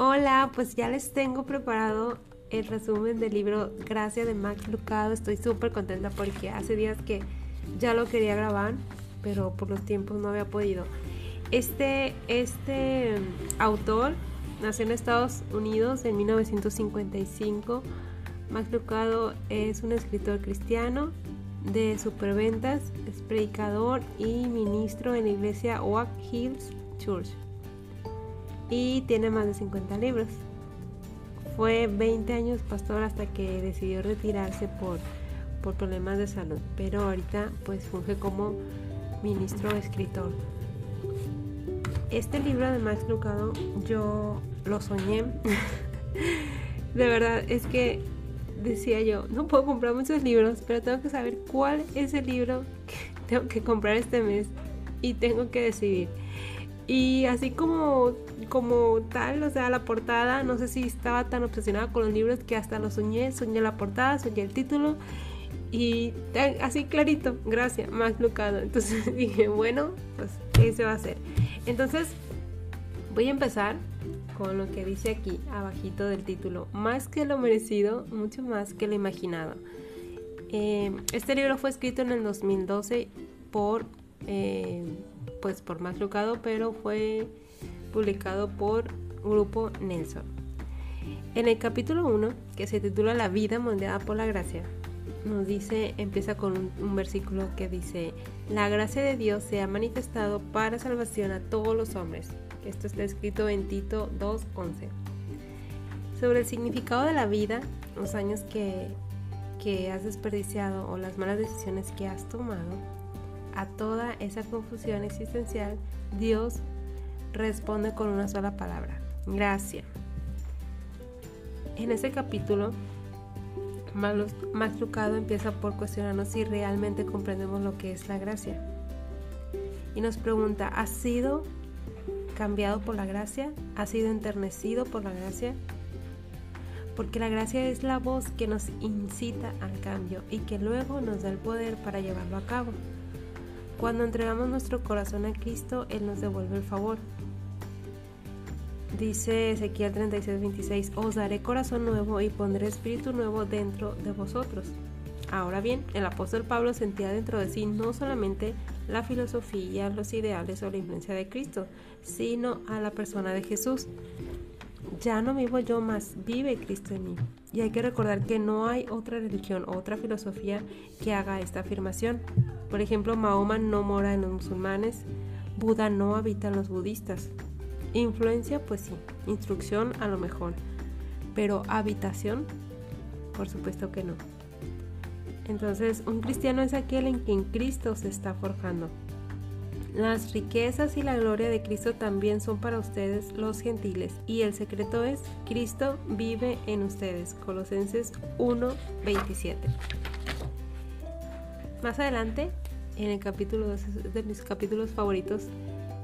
Hola, pues ya les tengo preparado el resumen del libro Gracia de Max Lucado. Estoy súper contenta porque hace días que ya lo quería grabar, pero por los tiempos no había podido. Este, este autor nació en Estados Unidos en 1955. Max Lucado es un escritor cristiano de superventas, es predicador y ministro en la iglesia Oak Hills Church y tiene más de 50 libros. Fue 20 años pastor hasta que decidió retirarse por, por problemas de salud, pero ahorita pues funge como ministro escritor. Este libro de Max Lucado yo lo soñé. de verdad, es que decía yo, no puedo comprar muchos libros, pero tengo que saber cuál es el libro que tengo que comprar este mes y tengo que decidir. Y así como, como tal, o sea, la portada, no sé si estaba tan obsesionada con los libros que hasta lo soñé, soñé la portada, soñé el título y así clarito, gracias, Max Lucado. Entonces dije, bueno, pues ese va a ser. Entonces voy a empezar con lo que dice aquí, abajito del título, más que lo merecido, mucho más que lo imaginado. Eh, este libro fue escrito en el 2012 por... Eh, pues por más Lucado, pero fue publicado por Grupo Nelson. En el capítulo 1, que se titula La vida moldeada por la gracia, nos dice, empieza con un, un, versículo que dice, la gracia de Dios se ha manifestado para salvación a todos los hombres. Esto está escrito en Tito 2.11. Sobre el significado de la vida, los años que, que has desperdiciado o las malas decisiones que has tomado, a toda esa confusión existencial, Dios responde con una sola palabra, gracia. En ese capítulo, Max Lucado empieza por cuestionarnos si realmente comprendemos lo que es la gracia. Y nos pregunta, ¿has sido cambiado por la gracia? ¿Has sido enternecido por la gracia? Porque la gracia es la voz que nos incita al cambio y que luego nos da el poder para llevarlo a cabo. Cuando entregamos nuestro corazón a Cristo, Él nos devuelve el favor. Dice Ezequiel 36, 26, os daré corazón nuevo y pondré espíritu nuevo dentro de vosotros. Ahora bien, el apóstol Pablo sentía dentro de sí no solamente la filosofía, los ideales o la influencia de Cristo, sino a la persona de Jesús. Ya no vivo yo más, vive Cristo en mí. Y hay que recordar que no hay otra religión otra filosofía que haga esta afirmación. Por ejemplo, Mahoma no mora en los musulmanes, Buda no habita en los budistas. Influencia, pues sí, instrucción a lo mejor, pero habitación, por supuesto que no. Entonces, un cristiano es aquel en quien Cristo se está forjando. Las riquezas y la gloria de Cristo también son para ustedes los gentiles y el secreto es Cristo vive en ustedes. Colosenses 1:27. Más adelante, en el capítulo de mis capítulos favoritos,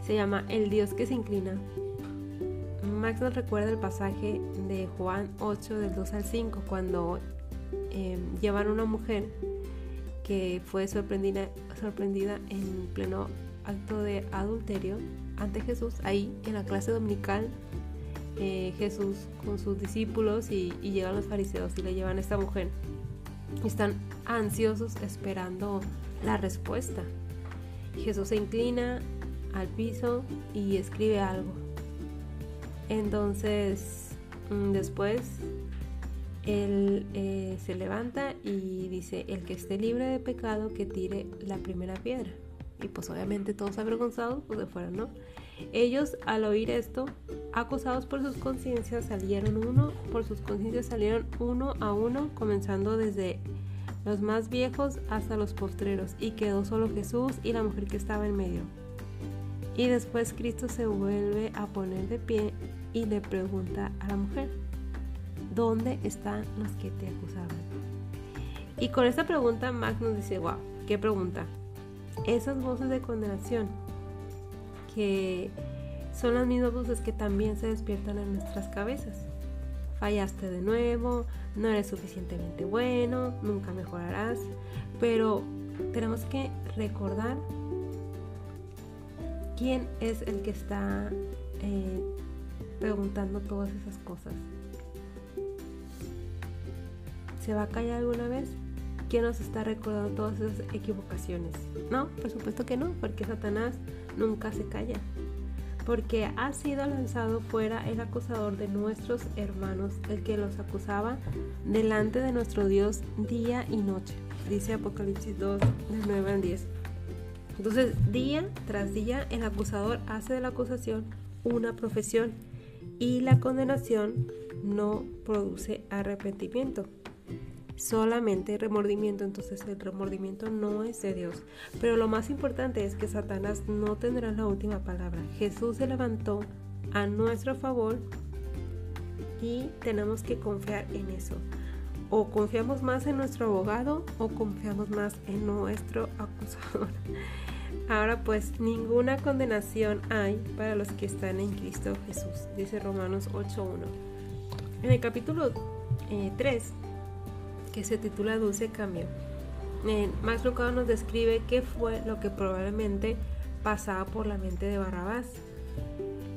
se llama El Dios que se inclina. Max nos recuerda el pasaje de Juan 8 del 2 al 5 cuando eh, llevan una mujer que fue sorprendida, sorprendida en pleno acto de adulterio ante Jesús, ahí en la clase dominical, eh, Jesús con sus discípulos y, llegan los fariseos y le llevan a esta mujer. Están ansiosos esperando la respuesta. Jesús se inclina al piso y escribe algo. Entonces, mm, después, él eh, se levanta y dice, el que esté libre de pecado, que tire la primera piedra. Y pues obviamente todos avergonzados, pues de fuera, ¿no? Ellos al oír esto, acosados por sus conciencias, salieron uno, por sus conciencias salieron uno a uno, comenzando desde los más viejos hasta los postreros, y quedó solo Jesús y la mujer que estaba en medio. Y después Cristo se vuelve a poner de pie y le pregunta a la mujer, ¿dónde están los que te acusaban? Y con esta pregunta Max nos dice, wow, ¿qué pregunta? esas voces de condenación que son las mismas voces que también se despiertan en nuestras cabezas. Fallaste de nuevo, no eres suficientemente bueno, nunca mejorarás, pero tenemos que recordar quién es el que está eh, preguntando todas esas cosas. ¿Se va a callar alguna vez? ¿Quién nos está recordando todas esas equivocaciones? No, por supuesto que no, porque Satanás nunca se calla. Porque ha sido lanzado fuera el acusador de nuestros hermanos, el que los acusaba delante de nuestro Dios día y noche. Dice Apocalipsis 2, del 9 al 10. Entonces, día tras día, el acusador hace de la acusación una profesión y la condenación no produce arrepentimiento solamente remordimiento, entonces el remordimiento no es de Dios. Pero lo más importante es que Satanás no tendrá la última palabra. Jesús se levantó a nuestro favor y tenemos que confiar en eso. O confiamos más en nuestro abogado o confiamos más en nuestro acusador. Ahora pues ninguna condenación hay para los que están en Cristo Jesús, dice Romanos 8.1. En el capítulo 3 eh, que se titula Dulce Cambio. Max Lucado nos describe qué fue lo que probablemente pasaba por la mente de Barrabás,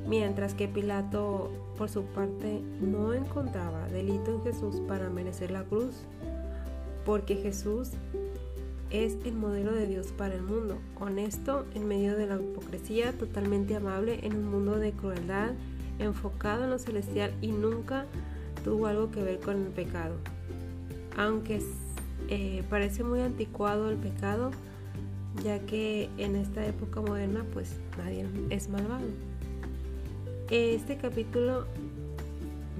mientras que Pilato, por su parte, no encontraba delito en Jesús para merecer la cruz, porque Jesús es el modelo de Dios para el mundo, honesto en medio de la hipocresía, totalmente amable en un mundo de crueldad, enfocado en lo celestial y nunca tuvo algo que ver con el pecado aunque eh, parece muy anticuado el pecado, ya que en esta época moderna pues nadie es malvado. Este capítulo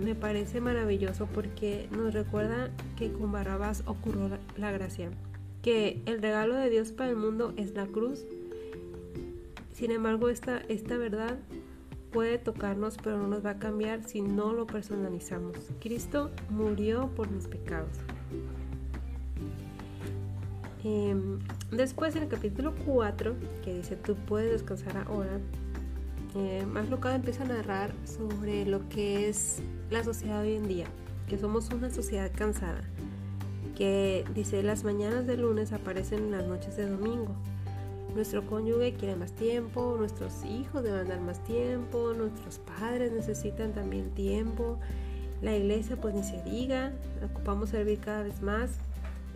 me parece maravilloso porque nos recuerda que con Barrabás ocurrió la, gracia, que el regalo de Dios para el mundo es la cruz. Sin embargo, esta, esta verdad puede tocarnos, pero no nos va a cambiar si no lo personalizamos. Cristo murió por mis pecados. Em, después en el capítulo 4, que dice tú puedes descansar ahora, eh, más locado empieza a narrar sobre lo que es la sociedad hoy en día, que somos una sociedad cansada, que dice las mañanas de lunes aparecen en las noches de domingo. Nuestro cónyuge quiere más tiempo, nuestros hijos deben dar más tiempo, nuestros padres necesitan también tiempo, la iglesia pues ni se diga, ocupamos servir cada vez más,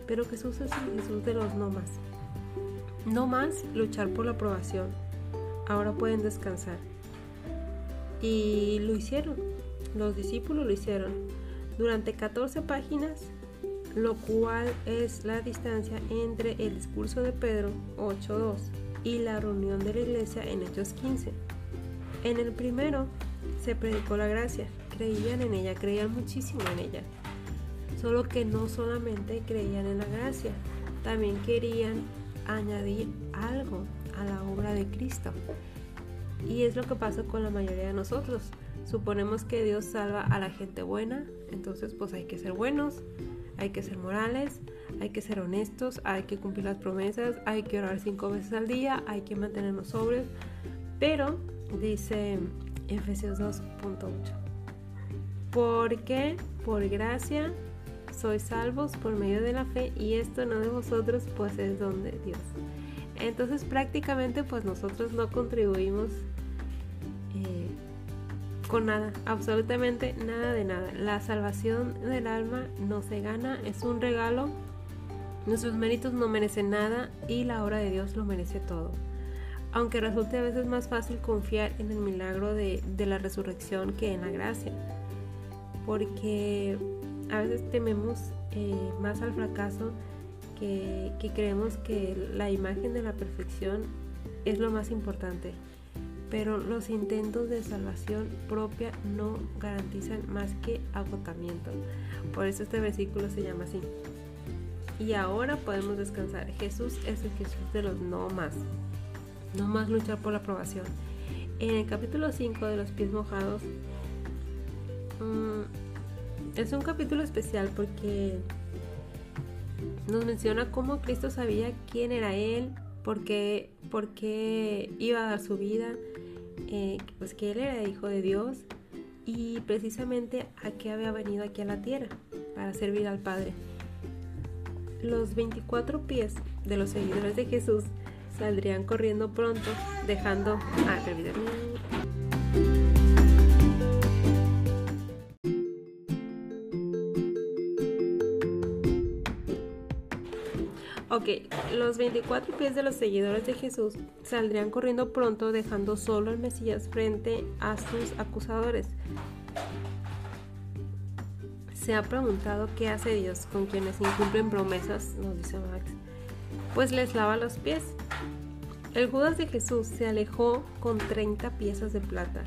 pero Jesús es el Jesús de los no más. No más luchar por la aprobación. Ahora pueden descansar. Y lo hicieron. Los discípulos lo hicieron. Durante 14 páginas, lo cual es la distancia entre el discurso de Pedro 8.2 y la reunión de la iglesia en Hechos 15. En el primero se predicó la gracia, creían en ella, creían muchísimo en ella solo que no solamente creían en la gracia, también querían añadir algo a la obra de Cristo. Y es lo que pasa con la mayoría de nosotros. Suponemos que Dios salva a la gente buena, entonces pues hay que ser buenos, hay que ser morales, hay que ser honestos, hay que cumplir las promesas, hay que orar cinco veces al día, hay que mantenernos sobres. Pero dice Efesios 2.8, porque por gracia sois salvos por medio de la fe y esto no de vosotros, pues es don de Dios. Entonces prácticamente pues nosotros no contribuimos eh, con nada, absolutamente nada de nada. La salvación del alma no se gana, es un regalo. Nuestros méritos no merecen nada y la obra de Dios lo merece todo. Aunque resulte a veces más fácil confiar en el milagro de, de la resurrección que en la gracia. Porque a veces tememos eh, más al fracaso que, creemos que la imagen de la perfección es lo más importante. Pero los intentos de salvación propia no garantizan más que agotamiento. Por eso este versículo se llama así. Y ahora podemos descansar. Jesús es el Jesús de los no más. No más luchar por la aprobación. En el capítulo 5 de los pies mojados, mmm, es un capítulo especial porque nos menciona cómo Cristo sabía quién era Él, por qué, iba a dar su vida, eh, pues que Él era hijo de Dios y precisamente a qué había venido aquí a la tierra, para servir al Padre. Los 24 pies de los seguidores de Jesús saldrían corriendo pronto, dejando... Ah, Ok, los 24 pies de los seguidores de Jesús saldrían corriendo pronto dejando solo al Mesías frente a sus acusadores. Se ha preguntado qué hace Dios con quienes incumplen promesas, nos dice Max. Pues les lava los pies. El Judas de Jesús se alejó con 30 piezas de plata.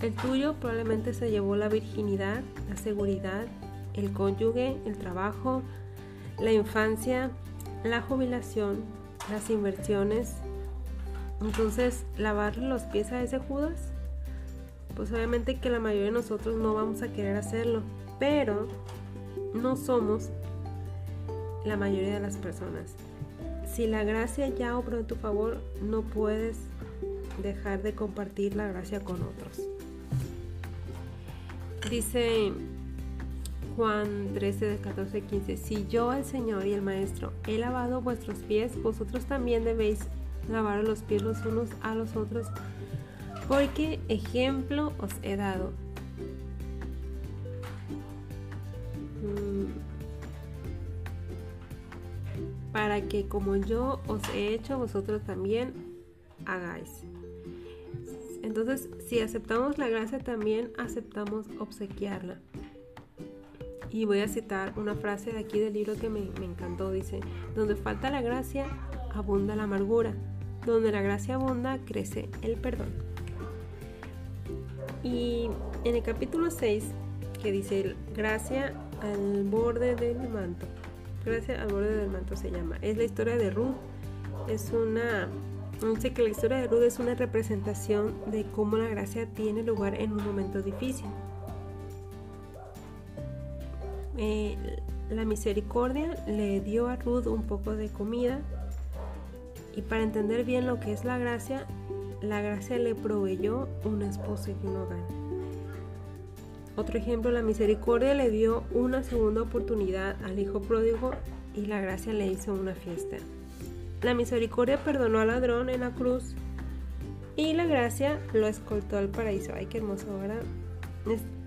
El tuyo probablemente se llevó la virginidad, la seguridad, el cónyuge, el trabajo, la infancia, la jubilación, las inversiones. Entonces, lavarle los pies a ese Judas, pues obviamente que la mayoría de nosotros no vamos a querer hacerlo, pero no somos la mayoría de las personas. Si la gracia ya obró en tu favor, no puedes dejar de compartir la gracia con otros. Dice Juan 13, de 14, 15. Si yo, el Señor y el Maestro, he lavado vuestros pies, vosotros también debéis lavar los pies los unos a los otros, porque ejemplo os he dado. Mm. Para que como yo os he hecho, vosotros también hagáis. Entonces, si aceptamos la gracia, también aceptamos obsequiarla. Y voy a citar una frase de aquí del libro que me, encantó. Dice, donde falta la gracia, abunda la amargura. Donde la gracia abunda, crece el perdón. Y en el capítulo 6, que dice, gracia al borde del manto. Gracia al borde del manto se llama. Es la historia de Ruth. Es una... Dice que la historia de Ruth es una representación de cómo la gracia tiene lugar en un momento difícil. Eh, la misericordia le dio a Ruth un poco de comida y para entender bien lo que es la gracia, la gracia le proveyó una esposa y un hogar. Otro ejemplo, la misericordia le dio una segunda oportunidad al hijo pródigo y la gracia le hizo una fiesta. La misericordia perdonó al ladrón en la cruz y la gracia lo escoltó al paraíso. Ay, qué hermoso, ¿verdad?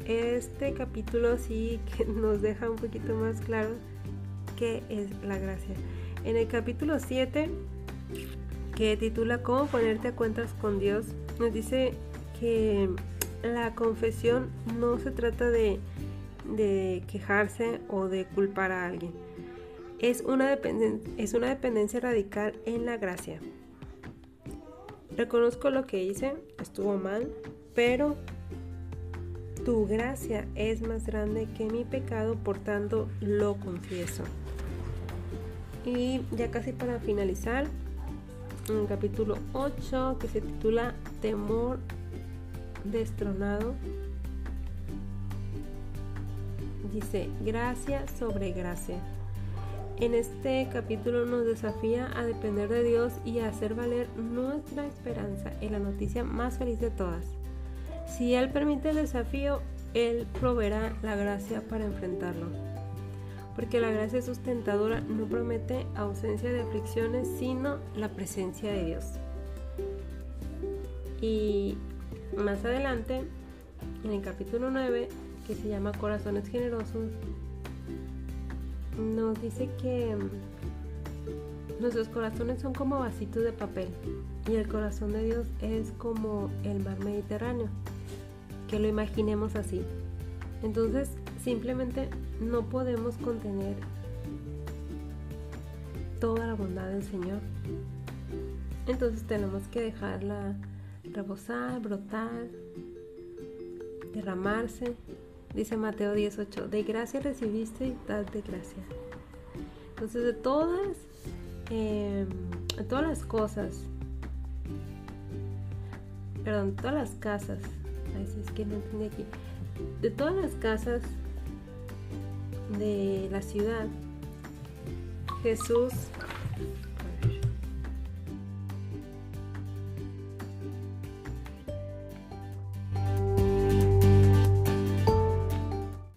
Este capítulo sí que nos deja un poquito más claro qué es la gracia. En el capítulo 7, que titula Cómo ponerte a cuentas con Dios, nos dice que la confesión no se trata de, quejarse o de culpar a alguien. Es una, es una dependencia radical en la gracia. Reconozco lo que hice, estuvo mal, pero tu gracia es más grande que mi pecado, por tanto lo confieso. Y ya casi para finalizar, en el capítulo 8 que se titula Temor destronado, dice gracia sobre gracia. En este capítulo nos desafía a depender de Dios y a hacer valer nuestra esperanza en la noticia más feliz de todas si Él permite el desafío, Él proveerá la gracia para enfrentarlo. Porque la gracia sustentadora no promete ausencia de aflicciones, sino la presencia de Dios. Y más adelante, en el capítulo 9, que se llama Corazones Generosos, nos dice que nuestros corazones son como vasitos de papel y el corazón de Dios es como el mar Mediterráneo que lo imaginemos así. Entonces, simplemente no podemos contener toda la bondad del Señor. Entonces tenemos que dejarla reposar, brotar, derramarse. Dice Mateo 18, de gracia recibiste y dad de gracia. Entonces de todas, em, de todas las cosas, perdón, todas las casas que no. De todas las casas de la ciudad, Jesús